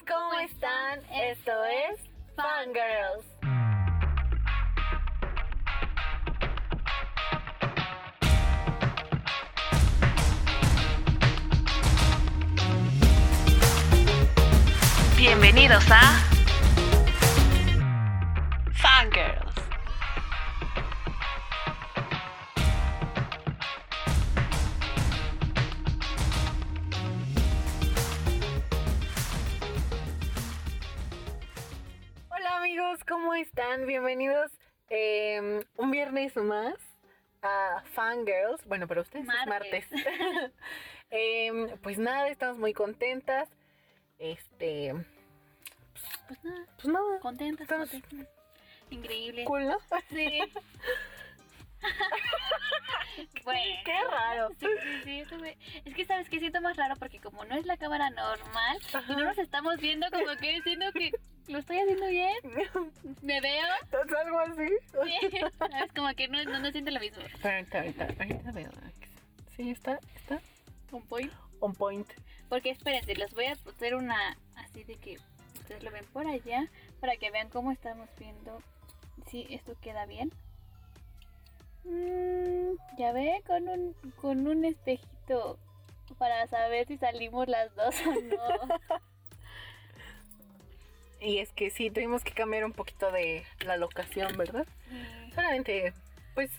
¿cómo están? Esto es Fangirls. Bienvenidos a más a Fangirls. Bueno, para ustedes es martes. Em, pues nada, estamos muy contentas. Este, Pues nada, pues nada, contentas, Estamos- contentas. Increíble. cool, ¿no? Sí. bueno. Qué raro. Sí, sí, sí, me- Es que sabes que siento más raro porque como no es la cámara normal y Ajá. no nos estamos viendo como que siento que lo estoy haciendo bien, me veo, ¿Es algo así? es como que no, no, no siento lo mismo. Ahorita, ahorita, ahorita veo. Sí, está, está Un point. on point. Porque espérense, les voy a hacer una así de que ustedes lo ven por allá para que vean cómo estamos viendo si esto queda bien. Mm, ya ve, con un, con un espejito para saber si salimos las dos o no. Y es que sí, tuvimos que cambiar un poquito de la locación, ¿verdad? Solamente, pues,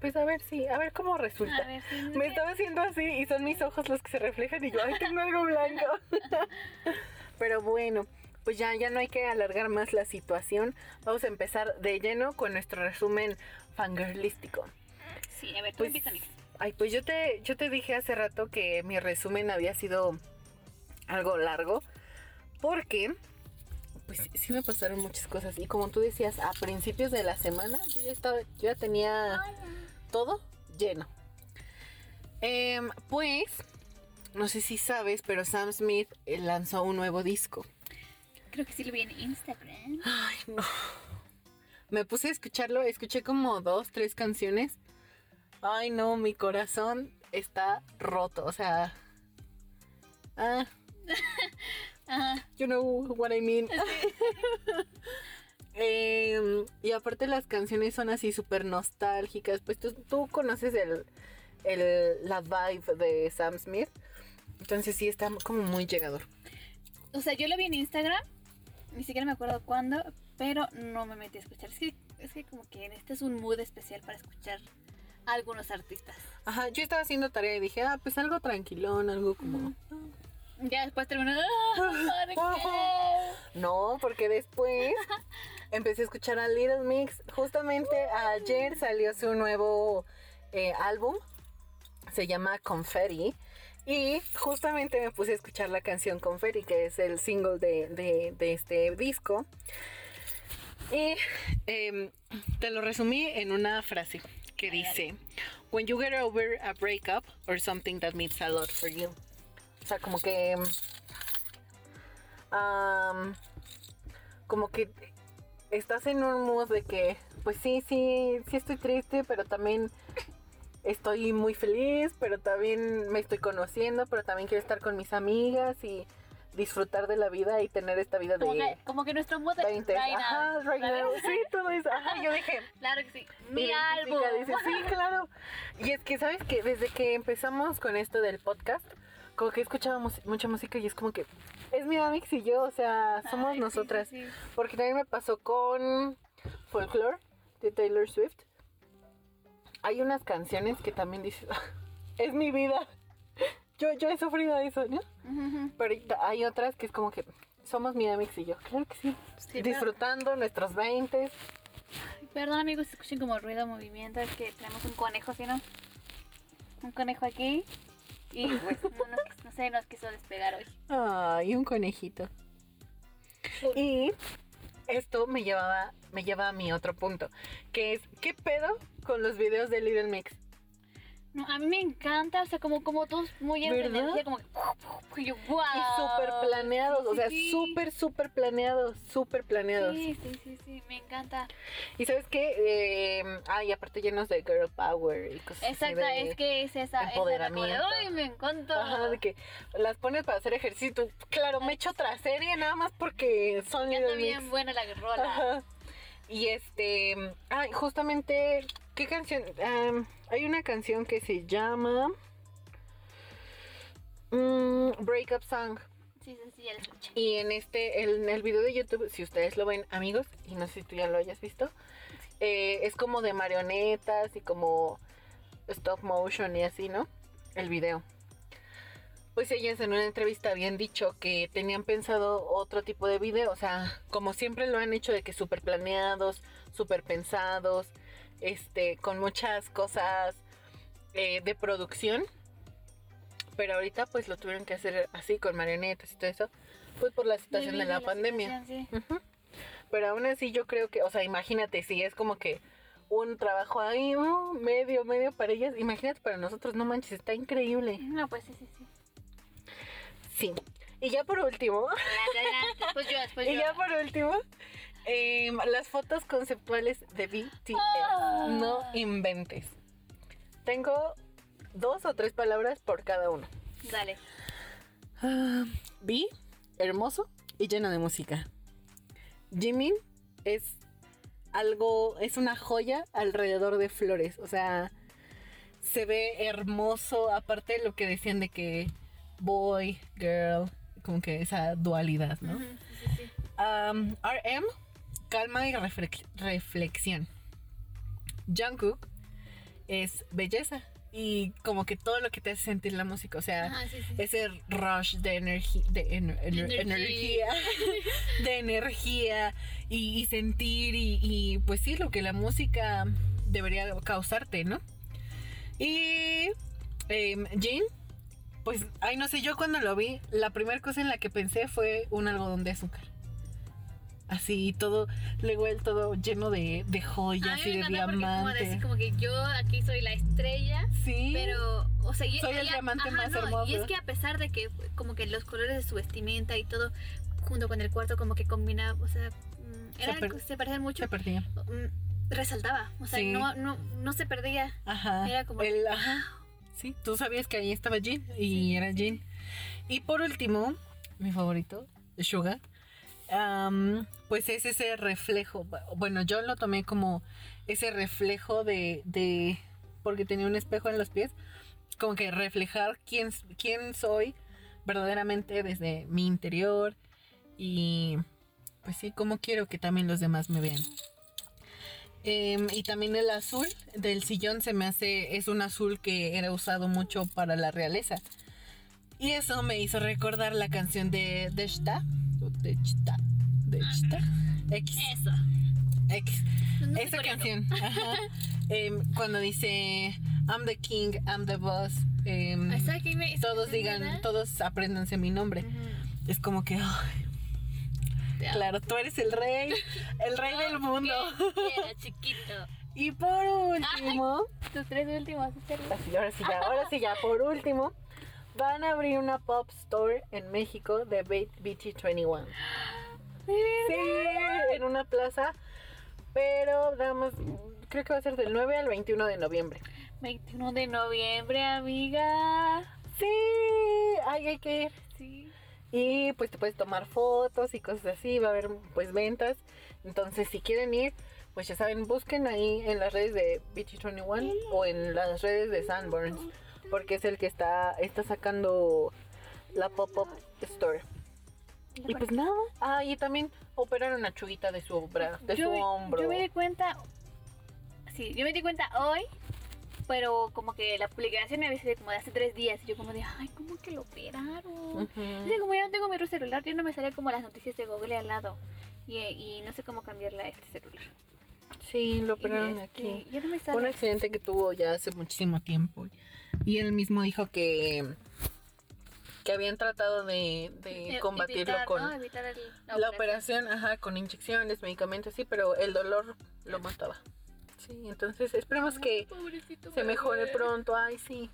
pues a ver si, a ver cómo resulta. Ver Me estaba haciendo así y son mis ojos los que se reflejan y yo, ay, tengo algo blanco. Pero bueno, pues ya, ya no hay que alargar más la situación. Vamos a empezar de lleno con nuestro resumen fangirlístico. Sí, a ver, tú Pues, ay, pues yo te, yo te dije hace rato que mi resumen había sido algo largo. Porque, pues sí me pasaron muchas cosas. Y como tú decías, a principios de la semana yo ya estaba, yo ya tenía todo lleno. Em, pues, no sé si sabes, pero Sam Smith eh, lanzó un nuevo disco. Creo que sí lo vi en Instagram. Ay, no. Me puse a escucharlo, escuché como dos, tres canciones. Ay, no, mi corazón está roto, o sea... Ah, Ajá. you know what I mean. Em, y aparte las canciones son así súper nostálgicas. Pues tú, tú conoces el, el- la vibe de Sam Smith. Entonces sí está como muy llegador. O sea, yo lo vi en Instagram, ni siquiera me acuerdo cuándo, pero no me metí a escuchar. Es que, es que como que este es un mood especial para escuchar a algunos artistas. Ajá, yo estaba haciendo tarea y dije, ah, pues algo tranquilón, algo como... Ya después terminó. ¡Ah, ¿por qué? No, porque después empecé a escuchar a Little Mix. Justamente ayer salió su nuevo eh, álbum. Se llama Confetti. Y justamente me puse a escuchar la canción Confetti, que es el single de, de- de este disco. Y em, te lo resumí en una frase que dice: When you get over a breakup or something that means a lot for you. O sea, como que. em, como que estás en un mood de que, pues sí, sí, sí estoy triste, pero también estoy muy feliz, pero también me estoy conociendo, pero también quiero estar con mis amigas y disfrutar de la vida y tener esta vida Como de que, como que nuestro mood 20. right Ajá, right. Sí, todo eso. Ajá, yo dije, Claro que sí. Mi álbum. Dice, sí, claro. Y es que, ¿sabes que Desde que empezamos con esto del podcast, como que escuchábamos mucha música y es como que es mi Amix y yo, o sea, somos Ay, sí, nosotras. sí, sí. Porque también me pasó con Folklore de Taylor Swift. Hay unas canciones que también dices, es mi vida. Yo, yo he sufrido eso, ¿no? Pero hay otras que es como que somos mi Amix y yo. Claro que sí. Sí, pero- Disfrutando nuestros 20. Perdón amigos, escuchen como ruido, movimiento, es que tenemos un conejo, ¿sí no? Un conejo aquí. Y pues no, nos- no sé, nos quiso despegar hoy. Ay, un conejito. Y esto me llevaba, me lleva a mi otro punto, que es ¿qué pedo con los videos de Little Mix? No, a mí me encanta, o sea, como, como todos muy de energía, como que, y yo, wow. Y súper planeados, o sea, Sí. súper, súper planeados, súper planeados. Sí, sí, sí, sí, me encanta. Y sabes qué, eh, ay, aparte llenos de girl power y cosas así Exacto, de- es que es esa, esa empoderamiento. cosa. Ay, me encanta. Ajá, de que las pones para hacer ejercicio. Claro, me echo otra serie nada más porque son Ya Little está bien buena la rola. Y este, ay, justamente, ¿qué canción? Am, hay una canción que se llama mm, Breakup Song. Sí, sí, sí, ya la escuché. Y en este, en el video de YouTube, si ustedes lo ven, amigos, y no sé si tú ya lo hayas visto, eh, es como de marionetas y como stop motion y así, ¿no? El video. Pues ellas en una entrevista habían dicho que tenían pensado otro tipo de video, o sea, como siempre lo han hecho de que súper planeados, súper pensados, este, con muchas cosas eh, de producción. Pero ahorita pues lo tuvieron que hacer así con marionetas y todo eso, pues por la situación de la pandemia. sí. Pero aún así yo creo que, o sea, imagínate, si es como que un trabajo ahí, uh, medio, medio para ellas, imagínate para nosotros, no manches, está increíble. No, pues sí, sí, sí. Sí. Y ya por último. Pues yo, después y yo. ya por último, em, las fotos conceptuales de BTS. Ah. No inventes. Tengo dos o tres palabras por cada uno. Dale. Vi, hermoso y lleno de música. Jimin es algo, es una joya alrededor de flores. O sea, se ve hermoso, aparte de lo que decían de que boy, girl, como que esa dualidad, ¿no? Sí, sí. Um, RM, calma y reflex- reflexión. Jungkook es belleza y como que todo lo que te hace sentir la música, o sea, Ajá, sí, sí. ese rush de, energía de ener- ener- Energy. energía, de energía y, y sentir y, y, pues sí, lo que la música debería causarte, ¿no? Y em, Jane, pues, ay, no sé, yo cuando lo vi, la primera cosa en la que pensé fue un algodón de azúcar. Así, todo, luego él todo lleno de, de A joyas y de porque como diamantes. decir como que yo aquí soy la estrella, Sí. pero, o sea, y, Soy el diamante más no, hermoso. Y es que a pesar de que como que los colores de su vestimenta y todo junto con el cuarto como que combinaba, o sea, mm, Se era, per- se parecían mucho, se perdía. mm, resaltaba, o sea, Sí. no, no, no se perdía. Ajá. Era como- el- ajá. Sí, tú sabías que ahí estaba Jin y era Jin. Y por último, mi favorito, Suga, am, pues es ese reflejo. Bueno, yo lo tomé como ese reflejo de, de porque tenía un espejo en los pies, como que reflejar quién, quién soy verdaderamente desde mi interior y pues sí, como quiero que también los demás me vean. Em, y también el azul del sillón se me hace, es un azul que era usado mucho para la realeza. Y eso me hizo recordar la canción de Deshta. o Deshta. Deshta. X. Eso. X. No Esa canción. Ajá. Em, cuando dice I'm the king, I'm the boss. me- todos digan, todos apréndanse mi nombre. Es como que, Te amo. claro, tú eres el rey, el rey del mundo. Que Era chiquito. Y por último, Tus tres últimos. Así, ahora sí ya, ahora sí ya, por último, van a abrir una pop store en México de B- BT21. Sí, en una plaza, pero damos, creo que va a ser del 9 al 21 de noviembre. 21 de noviembre, amiga. Sí, ay, hay que ir. Y pues te puedes tomar fotos y cosas así, va a haber pues ventas. Entonces si quieren ir, pues ya saben, busquen ahí en las redes de BT21 o en las redes de Sanborns, porque es el que está, está sacando la pop-up store. Y pues nada, ah, y también operaron a Chuguita de su, bra- de yo, su hombro. yo me di cuenta. Sí, yo me di cuenta hoy. Pero como que la publicación me avisó como de hace tres días. Y yo como de, ay, ¿cómo que lo operaron? Es que como ya no tengo mi celular, ya no me sale como las noticias de Google al lado. Y, y no sé cómo cambiarla a este celular. Sí, lo operaron este, aquí. No un accidente que tuvo ya hace muchísimo tiempo. Y él mismo dijo que, que habían tratado de, de combatirlo evitar, con ¿no? Evitar el- la operación, ajá, con inyecciones, medicamentos, sí, pero el dolor lo mataba. Sí, entonces esperemos que Pobrecito se mejore pronto. Ay, sí.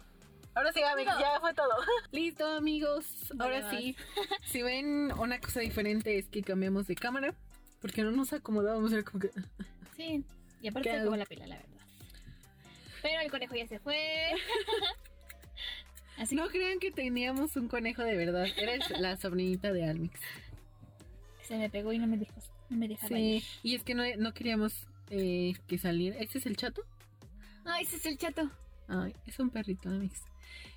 Ahora sí, amigos, ya fue todo. Listo, amigos. Ahora sí. Si ven una cosa diferente es que cambiamos de cámara. Porque no nos acomodábamos. Era como que. Sí, y aparte ¿Qué se acabó la pila, la verdad. Pero el conejo ya se fue. Así No crean que teníamos un conejo de verdad. Eres la sobrinita de Almix. se me pegó y no me dejó, no me dejaba Sí. ir. Y es que no, no queríamos eh, que saliera. ¿Este es el chato? Ay, ese es el chato. Ay, es un perrito, Almix.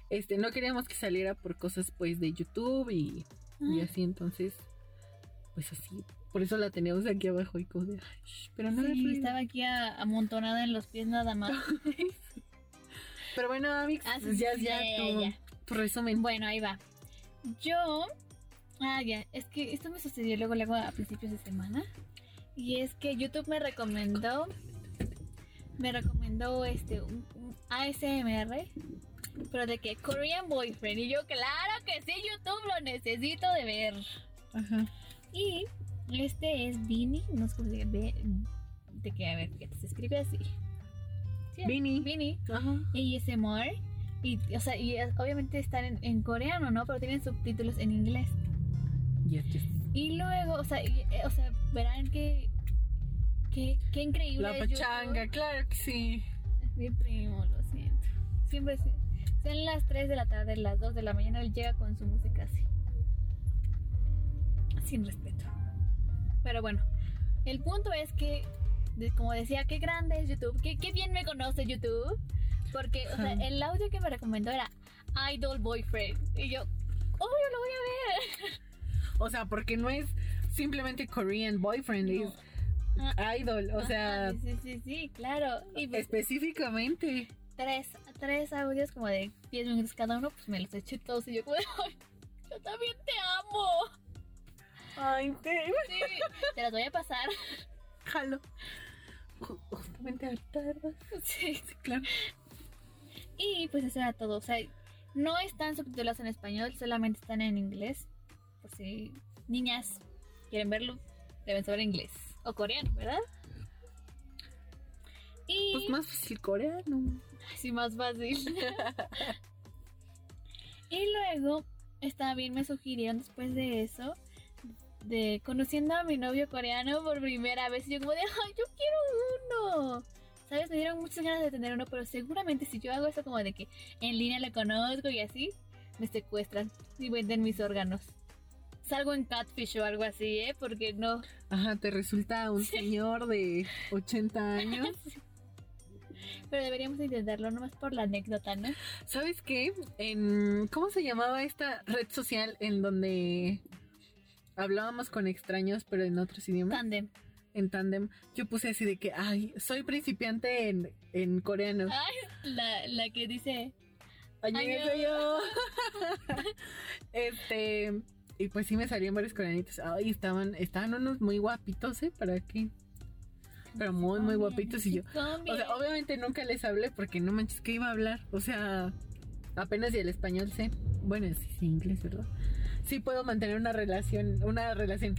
Este, no queríamos que saliera por cosas pues de YouTube y, y así, entonces, pues así. Por eso la teníamos aquí abajo y como de, "Ay, shh", pero no Sí, estaba aquí a- amontonada en los pies nada más. Pero bueno, Amix, Ah, sí, pues ya, sí, ya, ya, resumen. Bueno, ahí va. Yo. Ah, ya. Es que esto me sucedió luego, luego a principios de semana. Y es que YouTube me recomendó. Me recomendó este un, un ASMR. Pero de que Korean Boyfriend. Y yo, claro que sí, YouTube lo necesito de ver. Ajá. Y este es Vini. No sé cómo se. De que, a ver, que se escribe así. Sí, Vini. Vini. Ajá. ASMR. Y, o sea, y obviamente están en, en coreano, ¿no? Pero tienen subtítulos en inglés. Yes, yes. Y luego, o sea, y, eh, o sea verán que. que qué increíble. La pachanga, claro que sí. Es mi primo, lo siento. Siempre se- sean las 3 de la tarde, las 2 de la mañana, él llega con su música así. Sin respeto. Pero bueno, el punto es que, como decía, qué grande es YouTube, qué, qué bien me conoce YouTube. Porque, o sea, el audio que me recomendó era Idol Boyfriend. Y yo, obvio, lo voy a ver. O sea, porque no es simplemente Korean boyfriend, No. es idol. O sea, sí, sí, sí, claro. Y pues, específicamente. tres, tres audios como de 10 minutos cada uno, pues me los eché todos y yo como de, "Ay, yo también te amo. Ay, te Sí, te las voy a pasar. jalo. Ju- Justamente ahorita, Sí. Sí, claro. Y pues eso era todo. O sea, no están subtitulados en español, solamente están en inglés. Por si niñas quieren verlo, deben saber inglés. O coreano, ¿verdad? Y Pues más fácil coreano. así más fácil. y luego, está bien, me sugirieron después de eso, de conociendo a mi novio coreano por primera vez. Y yo como de, ay, yo quiero uno. ¿Sabes? Me dieron muchas ganas de tener uno, pero seguramente si yo hago eso como de que en línea le conozco y así, me secuestran y venden mis órganos. Salgo en catfish o algo así, ¿eh? Porque no. Ajá, te resulta un señor de 80 años. Pero deberíamos intentarlo nomás por la anécdota, ¿no? ¿Sabes qué? En, ¿Cómo se llamaba esta red social en donde hablábamos con extraños pero en otros idiomas? Tandem. En tandem. Yo puse así de que, ay, soy principiante en, en coreano. Ay, la, la que dice. Annyeonghaseyo. este, y pues sí me salían varios coreanitos. Ay, estaban, estaban unos muy guapitos, ¿eh? ¿Para qué? Pero muy, muy guapitos y yo. O sea, obviamente nunca les hablé porque no manches que iba a hablar. O sea, apenas y el español sé. Bueno, sí, sí, inglés, ¿verdad? Sí puedo mantener una relación, una relación,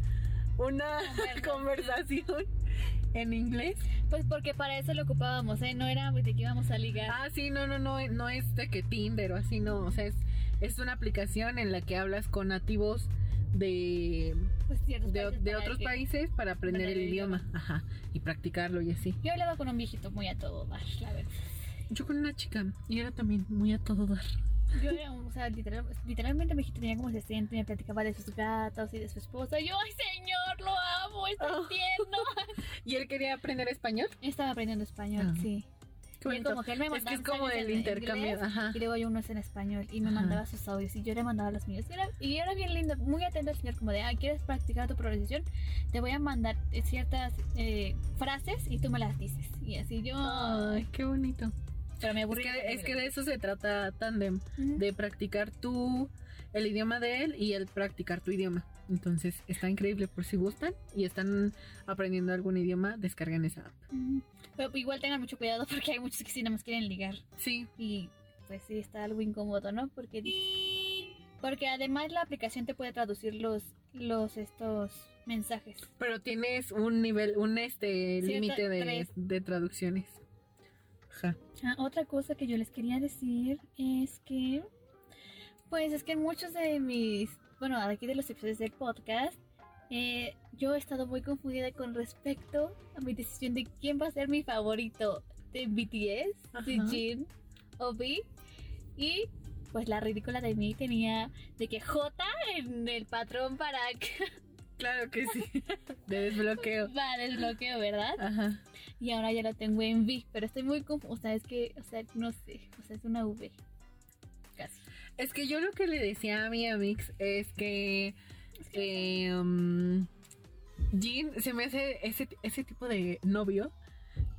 una conversación en inglés. Pues porque para eso lo ocupábamos, ¿eh? No era de que íbamos a ligar. Ah, sí, no, no, no, no es de que Tinder o así, no. O sea, es, es una aplicación en la que hablas con nativos de, pues de, países de para otros que- países para aprender aprender el el idioma. Ajá. Y practicarlo y así. Yo hablaba con un viejito muy a todo dar, la verdad. Yo con una chica y era también muy a todo dar. Yo era, o sea, literal- literalmente el viejito tenía como 60 y me platicaba de sus gatos y de su esposa. Y yo, ay señor, lo amo, es tan Oh. tierno. ¿Y él quería aprender español? Estaba aprendiendo español, Ah. sí. Qué Y él bonito. como que él me Es que es como el intercambio. inglés, Ajá. Y luego yo unos en español y me Ajá. mandaba sus audios y yo le mandaba los míos. Y era, y era bien lindo, muy atento al señor, como de, ah, ¿quieres practicar tu pronunciación? Te voy a mandar eh, ciertas eh, frases y tú me las dices. Y así yo... Ay, qué bonito. pero me Es aburrí. que, es que de eso se trata Tandem, de practicar tú el idioma de él y él practicar tu idioma. Entonces está increíble por si gustan y están aprendiendo algún idioma, descargan esa app. Pero igual tengan mucho cuidado porque hay muchos que sí nada más quieren ligar. Sí, Y pues sí, está algo incómodo, ¿no? Porque, porque además la aplicación te puede traducir los, los estos mensajes. pero tienes un nivel, un este Sí, límite de, de traducciones. Ajá. Ah, otra cosa que yo les quería decir es que, pues es que muchos de mis, bueno, aquí de los episodios del podcast, eh, yo he estado muy confundida con respecto a mi decisión de quién va a ser mi favorito de BTS, de. Jin o V. Y pues la ridícula de mí tenía de que J en el patrón para, Claro que sí. De desbloqueo. para desbloqueo, ¿verdad? Ajá. Y ahora ya lo tengo en V, pero estoy muy confusa. O sea, es que, o sea, no sé, o sea, es una V. Es que yo lo que le decía a mi Amix es que eh, um, Jean se me hace ese, ese tipo de novio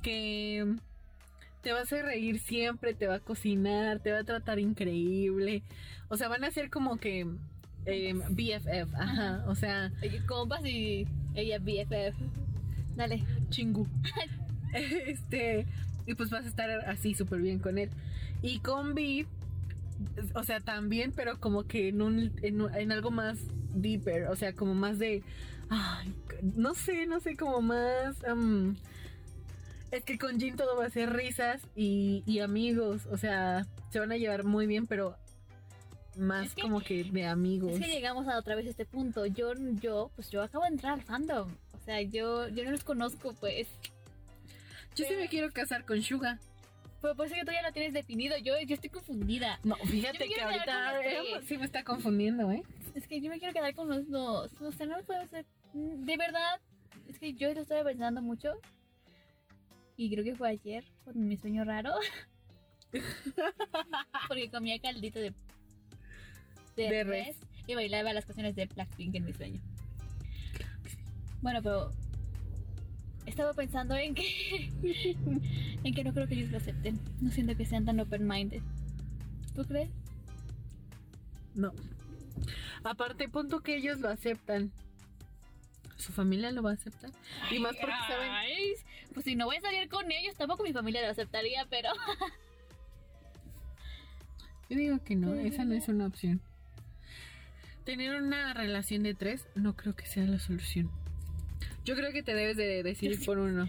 que te va a hacer reír siempre, te va a cocinar, te va a tratar increíble. O sea, van a ser como que eh, BFF, ajá. O sea, Compas y ella BFF. Dale. chingú. este, y pues vas a estar así súper bien con él. Y con Vi, o sea, también, pero como que en, un, en, en algo más deeper, o sea, como más de, ay, no sé, no sé, como más... um, es que con Jin todo va a ser risas y, y amigos, o sea, se van a llevar muy bien, pero más Es que- como que de amigos. Es que llegamos a otra vez a este punto. Yo, yo, pues yo acabo de entrar al fandom. O sea, yo, yo no los conozco, pues. Yo sí me quiero casar con Suga. Pero por eso que tú ya lo tienes definido. Yo, yo estoy confundida. No, fíjate que ahorita los eh, sí me está confundiendo, ¿eh? Es que yo me quiero quedar con los dos. O sea, no puedo ser. mm, De verdad, es que yo lo estoy pensando mucho. Y creo que fue ayer, con mi sueño raro. Porque comía caldito de. de, De res, res. Y bailaba las canciones de Blackpink en mi sueño. Bueno, pero. Estaba pensando en que. en que no creo que ellos lo acepten. No siento que sean tan open-minded. ¿Tú crees? No. Aparte, punto que ellos lo aceptan. Su familia lo va a aceptar. Y más porque saben. Ay, Pues si no voy a salir con ellos, tampoco mi familia lo aceptaría, pero. Yo digo que no, esa no es una opción. Tener una relación de tres no creo que sea la solución. Yo creo que te debes de decidir por uno.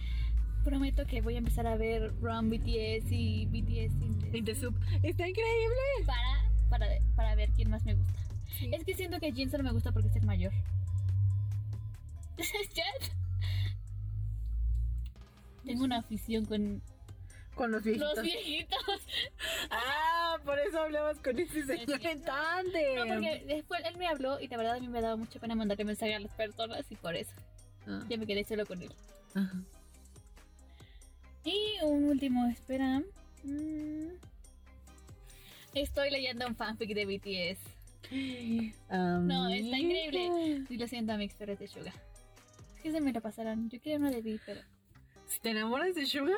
Prometo que voy a empezar a ver Run BTS y BTS in the- soup. Está increíble. para, para, para ver quién más me gusta. Sí. Es que siento que Jin solo me gusta porque es el mayor. ¿Ya? Tengo una afición con Con los viejitos. los viejitos. Ah, por eso hablabas con ese señor en. No, porque después él me habló y la verdad a mí me daba mucha pena mandarle mensaje a las personas y por eso Ah, ya me quedé solo con él. ajá. Y un último, espera. Mm. Estoy leyendo un fanfic de BTS. No, está increíble. Y lo siento, Mix, pero es de Suga. Es que se me lo pasaron. Yo quería uno de pero. Si te enamoras de Suga,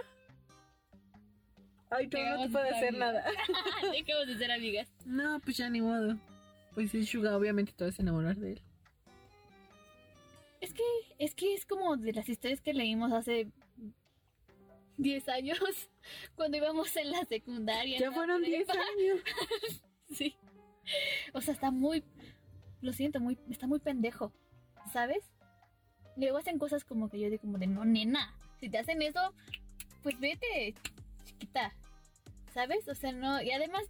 ay, tú no Dejamos te de puede ser hacer amigas. nada. Dejemos de ser amigas. No, pues ya ni modo. Pues es Suga, obviamente te vas a enamorar de él. Es que, es que es como de las historias que leímos hace 10 años, cuando íbamos en la secundaria. Ya la fueron 10 prepa. años. Sí. O sea, está muy. Lo siento, muy, está muy pendejo. ¿Sabes? Luego hacen cosas como que yo digo, como de no, nena. Si te hacen eso, pues vete, chiquita. ¿Sabes? O sea, no. Y además,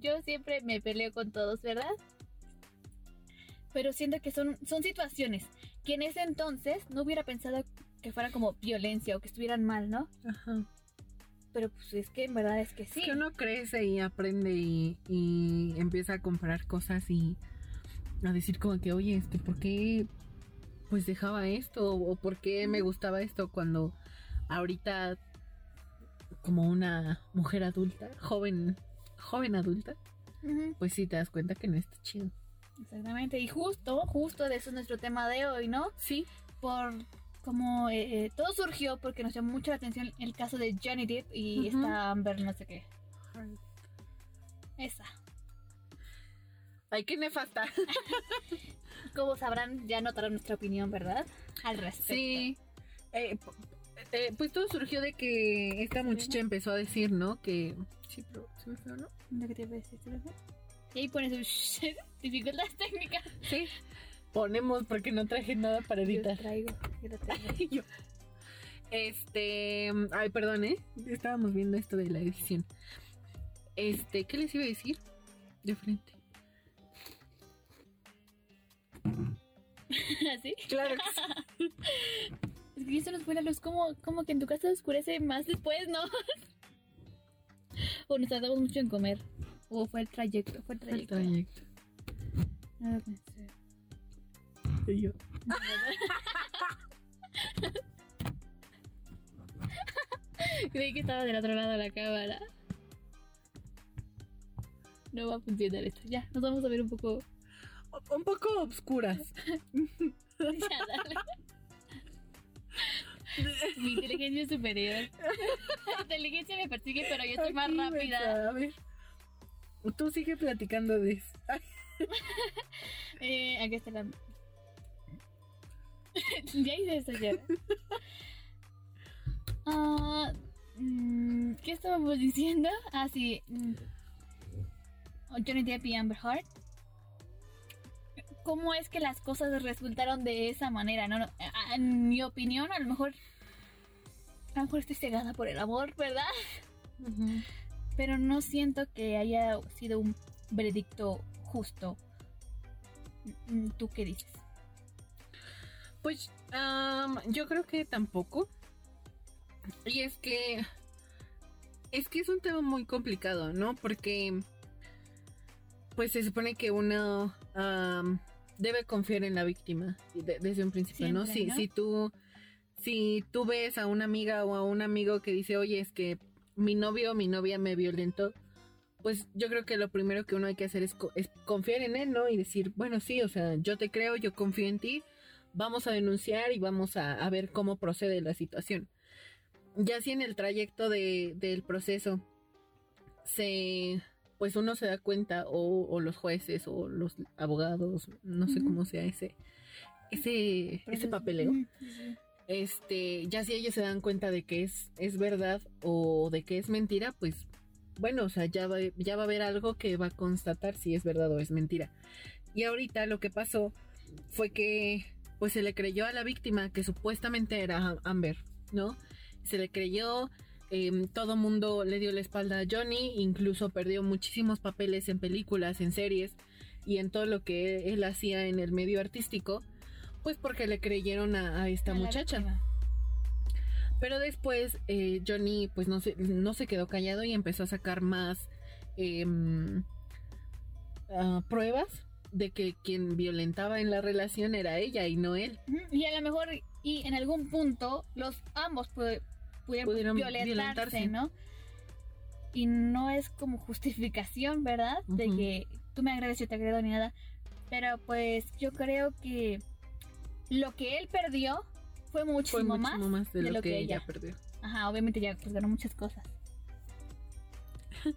yo siempre me peleo con todos, ¿verdad? Pero siento que son, son situaciones que en ese entonces no hubiera pensado que fuera como violencia o que estuvieran mal, ¿no? Ajá. Pero pues es que en verdad es que sí. Es que uno crece y aprende y, y empieza a comprar cosas y a decir como que, oye, este, ¿por qué pues dejaba esto? ¿O por qué me gustaba esto cuando ahorita como una mujer adulta, joven, joven adulta, pues sí te das cuenta que no está chido. Exactamente, y justo, justo de eso es nuestro tema de hoy, ¿no? Sí. Por como eh, eh, todo surgió porque nos llamó mucho la atención el caso de Johnny Depp y esta Amber no sé qué. Esa. Ay, qué nefasta. Como sabrán, ya notaron nuestra opinión, ¿verdad? Al respecto. Sí. Eh, eh, pues todo surgió de que esta muchacha empezó a decir, ¿no? Que... Sí, pero se me fue, ¿no? Lo que te iba a decir, ¿te lo ves? Y ahí pones dificultades técnicas. Sí. Ponemos porque no traje nada para Yo editar. traigo, yo lo traigo. Yo, Este, ay, perdón, ¿eh? Estábamos viendo esto de la edición. Este, ¿qué les iba a decir? De frente. ¿Así? Claro. Es que eso nos fue la luz como, como que en tu casa se oscurece más después, ¿no? o nos tardamos mucho en comer. O fue el trayecto, fue el El trayecto. pensé. Y yo. Creí que estaba del otro lado de la cámara. No va a funcionar esto. Ya, nos vamos a ver un poco. Un poco obscuras. Ya, dale. Mi inteligencia es superior. La inteligencia me persigue, pero yo estoy más rápida. Tú sigue platicando de eso. Eh, aquí está la. ya hice eso ya. Ah, mm, ¿Qué estábamos diciendo? Ah, sí. mm, Johnny Depp y Amber Heard. ¿Cómo es que las cosas resultaron de esa manera? No, no, en mi opinión, a lo mejor. A lo mejor estoy cegada por el amor, ¿verdad? Pero no siento que haya sido un veredicto justo. Mm, ¿Tú qué dices? Pues am, yo creo que tampoco. Y es que es que es un tema muy complicado, ¿no? Porque pues se supone que uno debe confiar en la víctima de- desde un principio, ¿no? Si, ¿no? si tú si tú ves a una amiga o a un amigo que dice, oye, es que mi novio o mi novia me violentó, pues yo creo que lo primero que uno hay que hacer es, co- es confiar en él, ¿no? Y decir, bueno, sí, o sea, yo te creo, yo confío en ti, vamos a denunciar y vamos a, a ver cómo procede la situación. Ya si en el trayecto de- del proceso se, pues uno se da cuenta, o, o los jueces, o los abogados, no sé cómo sea ese, ese, ese papeleo Mm. Este, ya si ellos se dan cuenta de que es, es verdad o de que es mentira, pues bueno, o sea, ya va, ya va a haber algo que va a constatar si es verdad o es mentira. Y ahorita lo que pasó fue que pues se le creyó a la víctima que supuestamente era Amber, ¿no? Se le creyó, em, todo mundo le dio la espalda a Johnny, incluso perdió muchísimos papeles en películas, en series y en todo lo que él hacía en el medio artístico, pues porque le creyeron a, a esta A muchacha. Pero después eh, Johnny pues no se, no se quedó callado y empezó a sacar más ah, pruebas de que quien violentaba en la relación era ella y no él. Y a lo mejor, y en algún punto, los ambos pu- pudieron, Pudieron violentarse, violentarse. ¿no? Y no es como justificación, ¿verdad? De que tú me agredes, yo te agredo ni nada. Pero pues yo creo que lo que él perdió fue muchísimo, Fue muchísimo más, de, de lo, lo que, que ella ella. perdió. Ajá, obviamente ya pues ganó muchas cosas.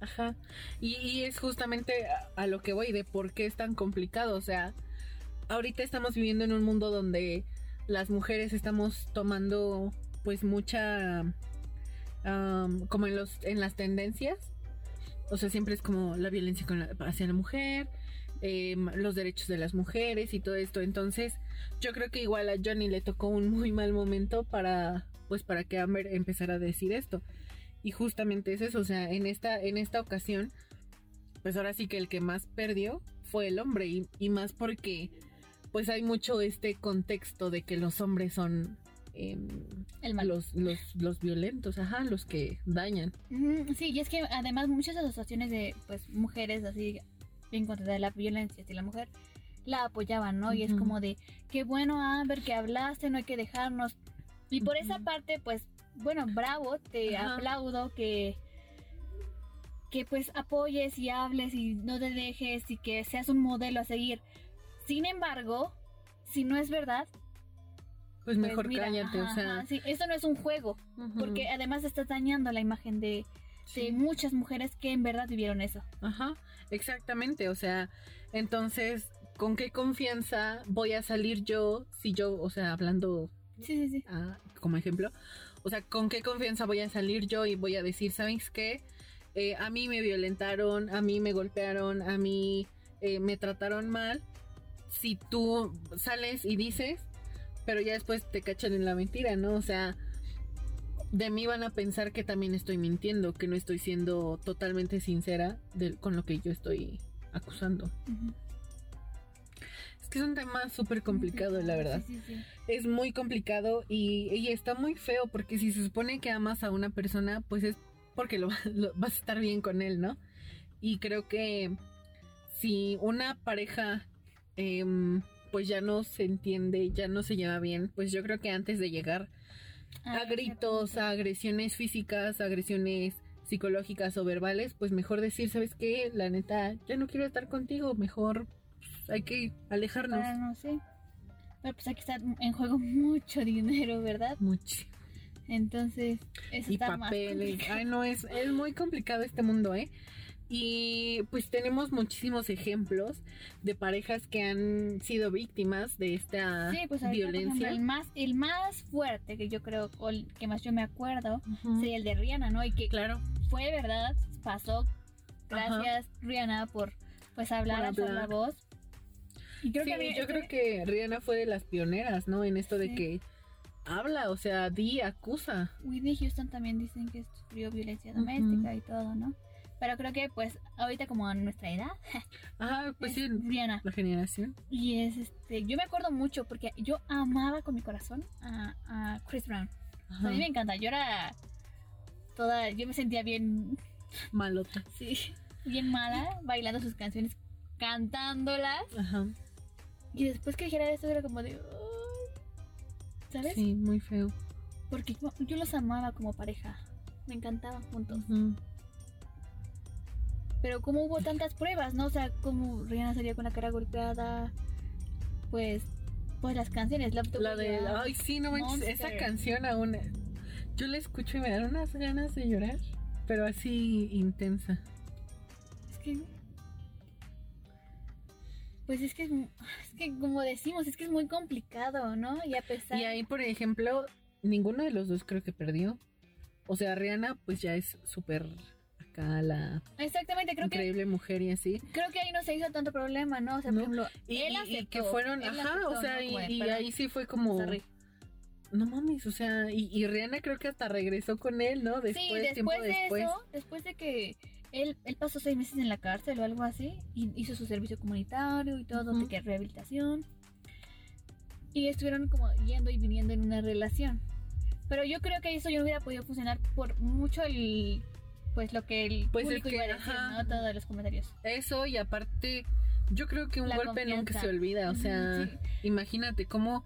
Ajá. Y, y es justamente a, a lo que voy de por qué es tan complicado. O sea, ahorita estamos viviendo en un mundo donde las mujeres estamos tomando pues mucha como en los en las tendencias. O sea, siempre es como la violencia con la- hacia la mujer, em, los derechos de las mujeres y todo esto. Entonces, yo creo que igual a Johnny le tocó un muy mal momento para pues para que Amber empezara a decir esto. Y justamente es eso, o sea, en esta, en esta ocasión, pues ahora sí que el que más perdió fue el hombre, y, y más porque pues hay mucho este contexto de que los hombres son em, El mal. los, los, los violentos, ajá, los que dañan. Sí, y es que además muchas asociaciones de pues mujeres así en contra de la violencia hacia la mujer la apoyaban, ¿no? Y es Ujú. como de, qué bueno Amber que hablaste, no hay que dejarnos. Y por esa Ujú. parte, pues, bueno, bravo, te Ajá. aplaudo que que pues apoyes y hables y no te dejes y que seas un modelo a seguir. Sin embargo, si no es verdad, Pues pues mejor mira, cállate, ajá, o sea. ajá, sí, eso no es un juego, porque además estás dañando la imagen de, sí. de muchas mujeres que en verdad vivieron eso. Ajá, exactamente, o sea, entonces, ¿con qué confianza voy a salir yo si yo, o sea, hablando Sí, sí, sí. ah, como ejemplo, o sea, ¿con qué confianza voy a salir yo y voy a decir, ¿sabes qué? Eh, a mí me violentaron, a mí me golpearon, a mí eh, me trataron mal. Si tú sales y dices, pero ya después te cachan en la mentira, ¿no? O sea, de mí van a pensar que también estoy mintiendo, que no estoy siendo totalmente sincera de, con lo que yo estoy acusando. Es que es un tema súper complicado, la verdad. Sí, sí, sí. Es muy complicado y, y está muy feo porque si se supone que amas a una persona, pues es porque lo, lo- vas a estar bien con él, ¿no? Y creo que si una pareja em, pues ya no se entiende, ya no se lleva bien, pues yo creo que antes de llegar a gritos, a agresiones físicas, a agresiones psicológicas o verbales, pues mejor decir, ¿sabes qué? La neta, ya no quiero estar contigo, mejor pues, hay que alejarnos. Para no sé. Pero pues aquí está en juego mucho dinero, ¿verdad? Mucho. Entonces, eso y está más papeles. complicado. Ay, no, es, es muy complicado este mundo, ¿eh? Y pues tenemos muchísimos ejemplos de parejas que han sido víctimas de esta Sí, pues ahorita, por violencia. ejemplo, el más, el más fuerte que yo creo, o el que más yo me acuerdo, Ujú. sería el de Rihanna, ¿no? Y que Claro, fue verdad, pasó. Gracias, Rihanna, por pues hablar, Por hablar. la voz. Y creo Sí, que mí- yo creo que Rihanna fue de las pioneras, ¿no? En esto de que habla, o sea, di, acusa. Whitney Houston también dicen que sufrió violencia doméstica y todo, ¿no? Pero creo que pues ahorita como a nuestra edad, Ajá, pues es sí, Rihanna. la generación. Y es este, yo me acuerdo mucho porque yo amaba con mi corazón a, a Chris Brown. O sea, a mí me encanta, yo era toda, yo me sentía bien, Malota. sí, bien mala bailando sus canciones, cantándolas. Ajá. Y después que dijera esto era como de, ¿sabes? Sí, muy feo. Porque yo, yo los amaba como pareja, me encantaban juntos. Ujú. Pero como hubo tantas pruebas, ¿no? O sea, como Rihanna salía con la cara golpeada, pues, pues las canciones, La de, ay, sí, no manches, esa canción aún, yo la escucho y me dan unas ganas de llorar, pero así intensa. Es que. Pues es que es, es que como decimos, es que es muy complicado, ¿no? Y a pesar. Y ahí, por ejemplo, ninguno de los dos creo que perdió. O sea, Rihanna, pues ya es súper Exactamente, creo que increíble mujer y así. creo que ahí no se hizo tanto problema, ¿no? O sea, No. por ejemplo, Y, él y aceptó, que fueron, él ajá, aceptó, o sea, ¿no? y, Como de, y "Perdón, ahí sí fue como, sorry". no mames, o sea, y, y Rihanna creo que hasta regresó con él, ¿no? Después, sí, tiempo después de después. eso, después de que él, él pasó seis meses en la cárcel o algo así, y hizo su servicio comunitario y todo, Ujú. de que rehabilitación. Y estuvieron como yendo y viniendo en una relación. Pero yo creo que eso ya no hubiera podido funcionar por mucho el pues lo que el Pues es público que, iba a decir, ajá. ¿no? Todos los comentarios. Eso y aparte, yo creo que un La golpe nunca confianza. se olvida, o sea, sí. imagínate cómo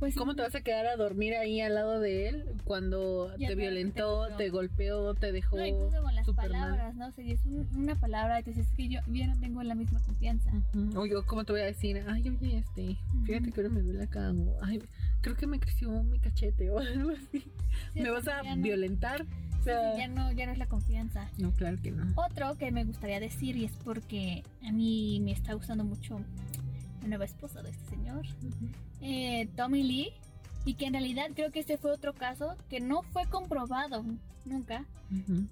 Pues ¿Cómo te vas a quedar a dormir ahí al lado de él cuando Ya te violentó, te te golpeó, te dejó No, incluso con las súper mal? palabras, ¿no? O sea, es un- una palabra y te dices es que yo, yo no tengo la misma confianza. Ujú. O yo, ¿cómo te voy a decir? Ay, oye, este, fíjate Ujú. que ahora me duele acá. O, ay, creo que me creció mi cachete o algo así. Sí, ¿Me vas a ya no- ya no, ya no es la confianza. no, claro que no. Otro que me gustaría decir y es porque a mí me está gustando mucho la nueva esposa de este señor, eh, Tommy Lee, y que en realidad creo que este fue otro caso que no fue comprobado nunca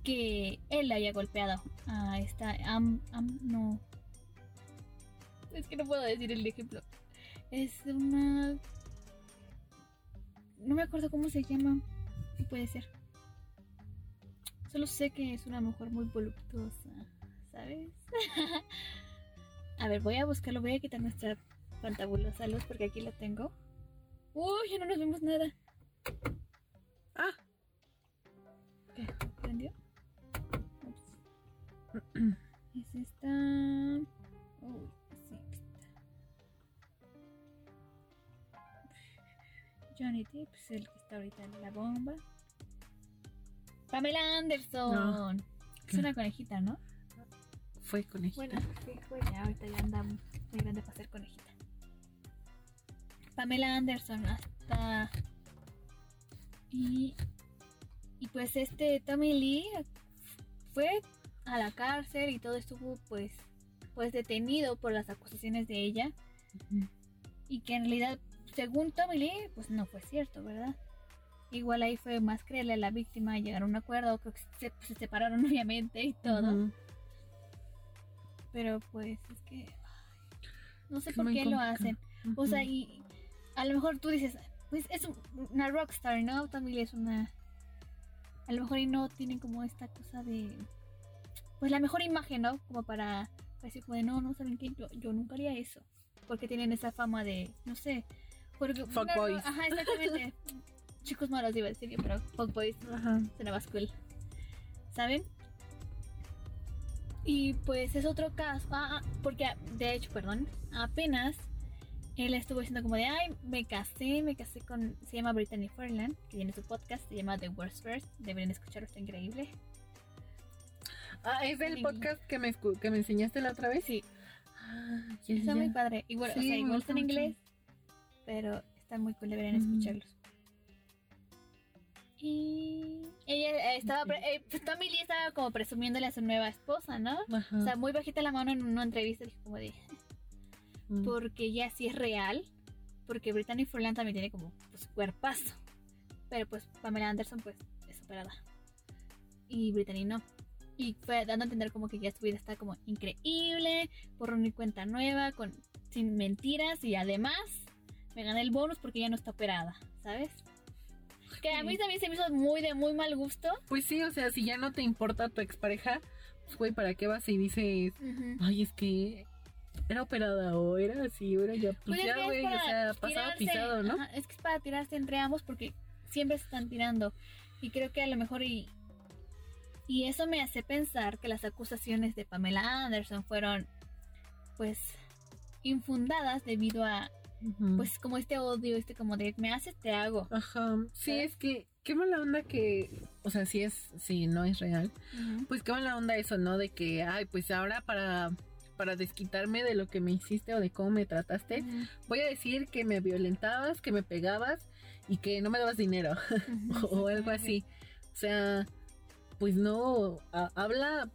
que él haya golpeado a esta Am, Am- no. Es que no puedo decir el ejemplo. Es una no me acuerdo cómo se llama ¿Qué puede ser solo sé que es una mujer muy voluptuosa sabes a ver voy a buscarlo voy a quitar nuestra fantabulosa luz porque aquí la tengo uy ya no nos vemos nada Ah, ¿Qué? ¿Prendió? Ups. Es esta. Uy, sí, está. Johnny Depp es el que está ahorita en la bomba. Pamela Anderson. Es una conejita, ¿no? fue con ella. Bueno, sí, pues ya ahorita ya anda muy grande para ser conejita. Pamela Anderson hasta. Y. Y pues este Tommy Lee fue a la cárcel y todo estuvo pues pues detenido por las acusaciones de ella y que en realidad según Tommy Lee pues no fue cierto, ¿verdad? Igual ahí fue más creerle a la víctima y llegar a un acuerdo, creo que se, se separaron obviamente y todo. Pero pues es que ay, no sé Es por qué lo hacen. O sea, y a lo mejor tú dices, pues es un- una rockstar, ¿no? También es una... A lo mejor y no tienen como esta cosa de... Pues la mejor imagen, ¿no? Como para decir como de, no, no, ¿saben qué? Yo, yo nunca haría eso. Porque tienen esa fama de, no sé... Porque. Ajá, exactamente. Chicos malos iba a decir yo, pero fuckboys Ajá. suena más cool. ¿Saben? Y pues es otro caso. Ah, ah, porque de hecho, perdón, apenas él estuvo diciendo como de, ay, me casé, me casé con. Se llama Brittany Furlan, que tiene su podcast, se llama The Worst First. Deberían escucharlo, está increíble. Ah, es del podcast que me, que me enseñaste la otra vez. Sí, Ah, está muy padre. Igual, Sí, o sea, igual está en inglés, pero está muy cool, deberían escucharlos. Y ella eh, estaba, eh, pues Tommy Lee estaba como presumiéndole a su nueva esposa, ¿no? Ajá. O sea, muy bajita la mano en una entrevista, dije como de, Mm. porque ya sí es real, porque Brittany Furlan también tiene como pues cuerpazo, pero pues Pamela Anderson pues es operada y Brittany no. Y fue dando a entender como que ya su vida está como increíble, por una cuenta nueva, con sin mentiras y además me gané el bonus porque ya no está operada, ¿sabes? Que a mí también se me hizo muy de muy mal gusto. Pues sí, o sea, si ya no te importa tu expareja, pues güey, ¿para qué vas y dices, ay, es que era operada o era así, o era ya, pues, Pues es ya, güey, o sea, pasado pisado, ¿no? ajá, es que es para tirarse entre ambos porque siempre se están tirando. Y creo que a lo mejor y, y eso me hace pensar que las acusaciones de Pamela Anderson fueron pues infundadas debido a Pues como este odio, este como de me haces te hago. Ajá, sí, ¿Sabes? es que, qué mala onda que, o sea, si es, si no es real, pues qué mala onda eso, ¿no? De que, ay, pues ahora para, para desquitarme de lo que me hiciste o de cómo me trataste, Ujú. voy a decir que me violentabas, que me pegabas y que no me dabas dinero o algo así. O sea, pues no, ha- habla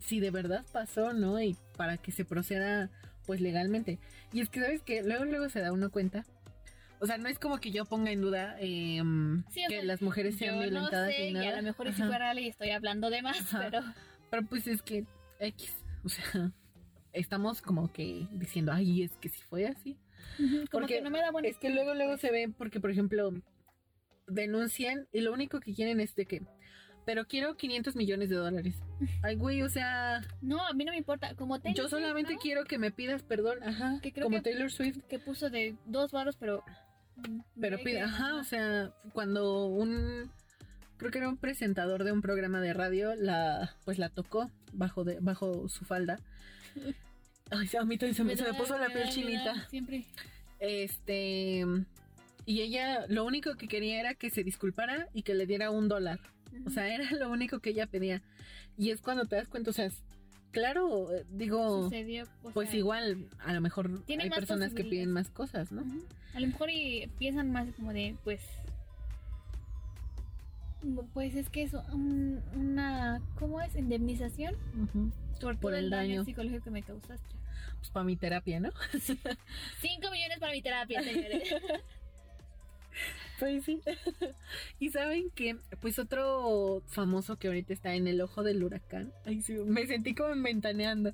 si de verdad pasó, ¿no? Y para que se proceda pues legalmente. Y es que, ¿sabes que Luego, luego se da uno cuenta. O sea, no es como que yo ponga en duda em, Sí, que sea, las mujeres sean Yo no violentadas sé, ni y nada. a lo mejor fue real y estoy hablando de más, Ajá. pero Pero pues es que X, o sea, estamos como que diciendo, ay, es que si fue así. ujú, como Porque que no me da buena Es que luego, luego se ve, porque por ejemplo, denuncian y lo único que quieren es de que, pero quiero 500 millones de dólares. Ay, güey, o sea, No, a mí no me importa. Como Taylor yo Swift, solamente ¿no? quiero que me pidas perdón, ajá, Que creo como que- Taylor Swift. que puso de dos varos, pero. Pero de pide, que- ajá, o sea, cuando un, creo que era un presentador de un programa de radio, la, pues la tocó bajo de, bajo su falda. Ay, a mí también se me, se me puso la piel chinita. Siempre. Este, y ella, lo único que quería era que se disculpara y que le diera un dólar. O sea, era lo único que ella pedía. Y es cuando te das cuenta, o sea, es- claro, eh, digo, sucedió. pues sea, igual, a lo mejor hay personas que piden más cosas, ¿no? A lo mejor y piensan más como de, pues. Pues es que es un- una. ¿Cómo es? Indemnización Ujú. por, Por todo el daño. psicológico que me causaste. Pues para mi terapia, ¿no? 5 millones para mi terapia, señores. Pues sí. y saben que, pues otro famoso que ahorita está en el ojo del huracán. Ay, sí, me sentí como ventaneando.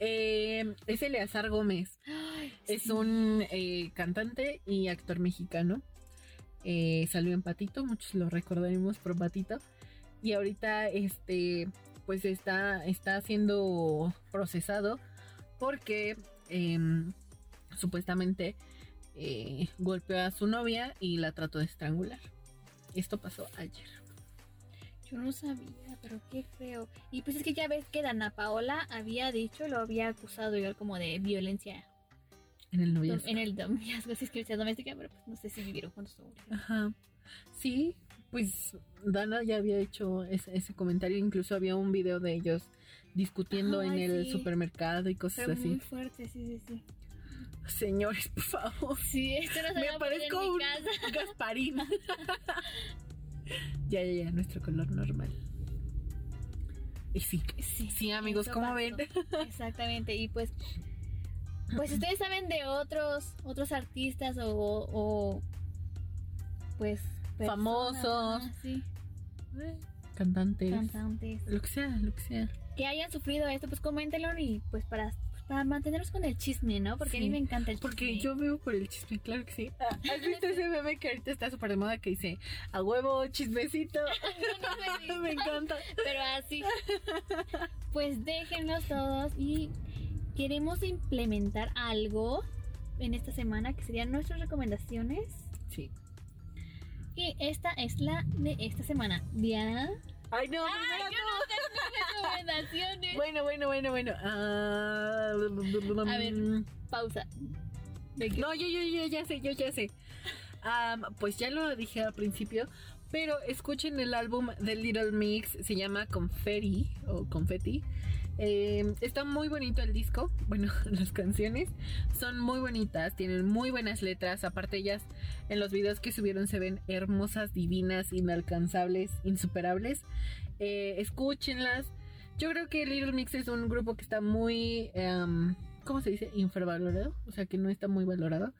Eh, es Eleazar Gómez. Ay, Es sí. un eh, cantante y actor mexicano. Eh, salió en Patito, muchos lo recordaremos por Patito. Y ahorita, este, pues está, está siendo procesado porque em, supuestamente eh, golpeó a su novia y la trató de estrangular. Esto pasó ayer. Yo no sabía, pero qué feo. Y pues es que ya ves que Dana Paola había dicho, lo había acusado igual como de violencia En el noviazgo. en el noviazgo, si es que doméstica, pero pues no sé si vivieron juntos o. Ajá. Sí, pues Dana ya había hecho ese, ese comentario. Incluso había un video de ellos discutiendo en el supermercado y cosas Pero muy así. fuerte, sí, sí, sí. Señores, por favor. Sí, esto no se Me poner en parezco mi un casa. Gasparín. ya, ya, ya, nuestro color normal. Y sí, Sí, sí, amigos, ¿cómo ven? Exactamente, y pues pues ustedes saben de otros otros artistas o, o pues personas, Famosos. sí, Cantantes. cantantes Lo que sea, lo que sea. que hayan sufrido esto, pues coméntenlo y pues para para mantenernos con el chisme, ¿no? Porque a mí me encanta el chisme. Porque yo vivo por el chisme, claro que sí. Ah, ¿Has visto ese meme que ahorita está súper de moda que dice a huevo, chismecito? No, no visto. Me encanta. Pero así. Pues déjenlos todos y queremos implementar algo en esta semana que serían nuestras recomendaciones. Sí. Y esta es la de esta semana. ¿Ya? Ay, no, Ay, yo no tengo recomendaciones. Bueno, bueno, bueno, bueno. Ah, A ver. Pausa. No, yo, yo, yo ya sé, yo ya sé. Am, pues ya lo dije al principio, pero escuchen el álbum de Little Mix, se llama Confetti o Confetti. Eh, está muy bonito el disco, bueno, las canciones son muy bonitas, tienen muy buenas letras, aparte ellas en los videos que subieron se ven hermosas, divinas, inalcanzables, insuperables. Eh, escúchenlas. Yo creo que Little Mix es un grupo que está muy, em, ¿cómo se dice? Infravalorado, o sea que no está muy valorado.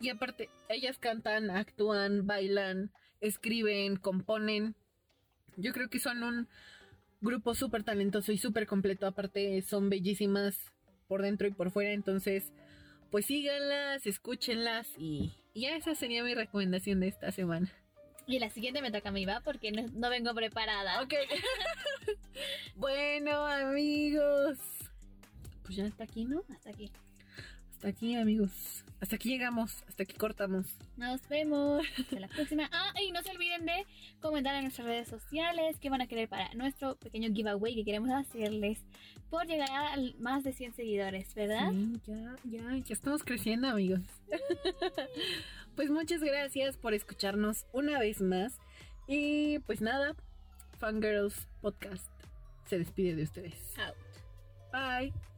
Y aparte, ellas cantan, actúan, bailan, escriben, componen. Yo creo que son un grupo súper talentoso y súper completo. Aparte, son bellísimas por dentro y por fuera. Entonces, pues síganlas, escúchenlas y, y ya esa sería mi recomendación de esta semana. Y la siguiente me toca a mí, ¿va? Porque no, no vengo preparada. Ok. bueno, amigos. Pues ya hasta aquí, ¿no? Hasta aquí. Hasta aquí, amigos. Hasta aquí llegamos. Hasta aquí cortamos. Nos vemos. Hasta la próxima. Ah, y no se olviden de comentar en nuestras redes sociales qué van a querer para nuestro pequeño giveaway que queremos hacerles por llegar a más de 100 seguidores, ¿verdad? Sí, ya, ya, ya estamos creciendo, amigos. pues muchas gracias por escucharnos una vez más. Y pues nada, Fangirls Podcast se despide de ustedes. Out. Bye.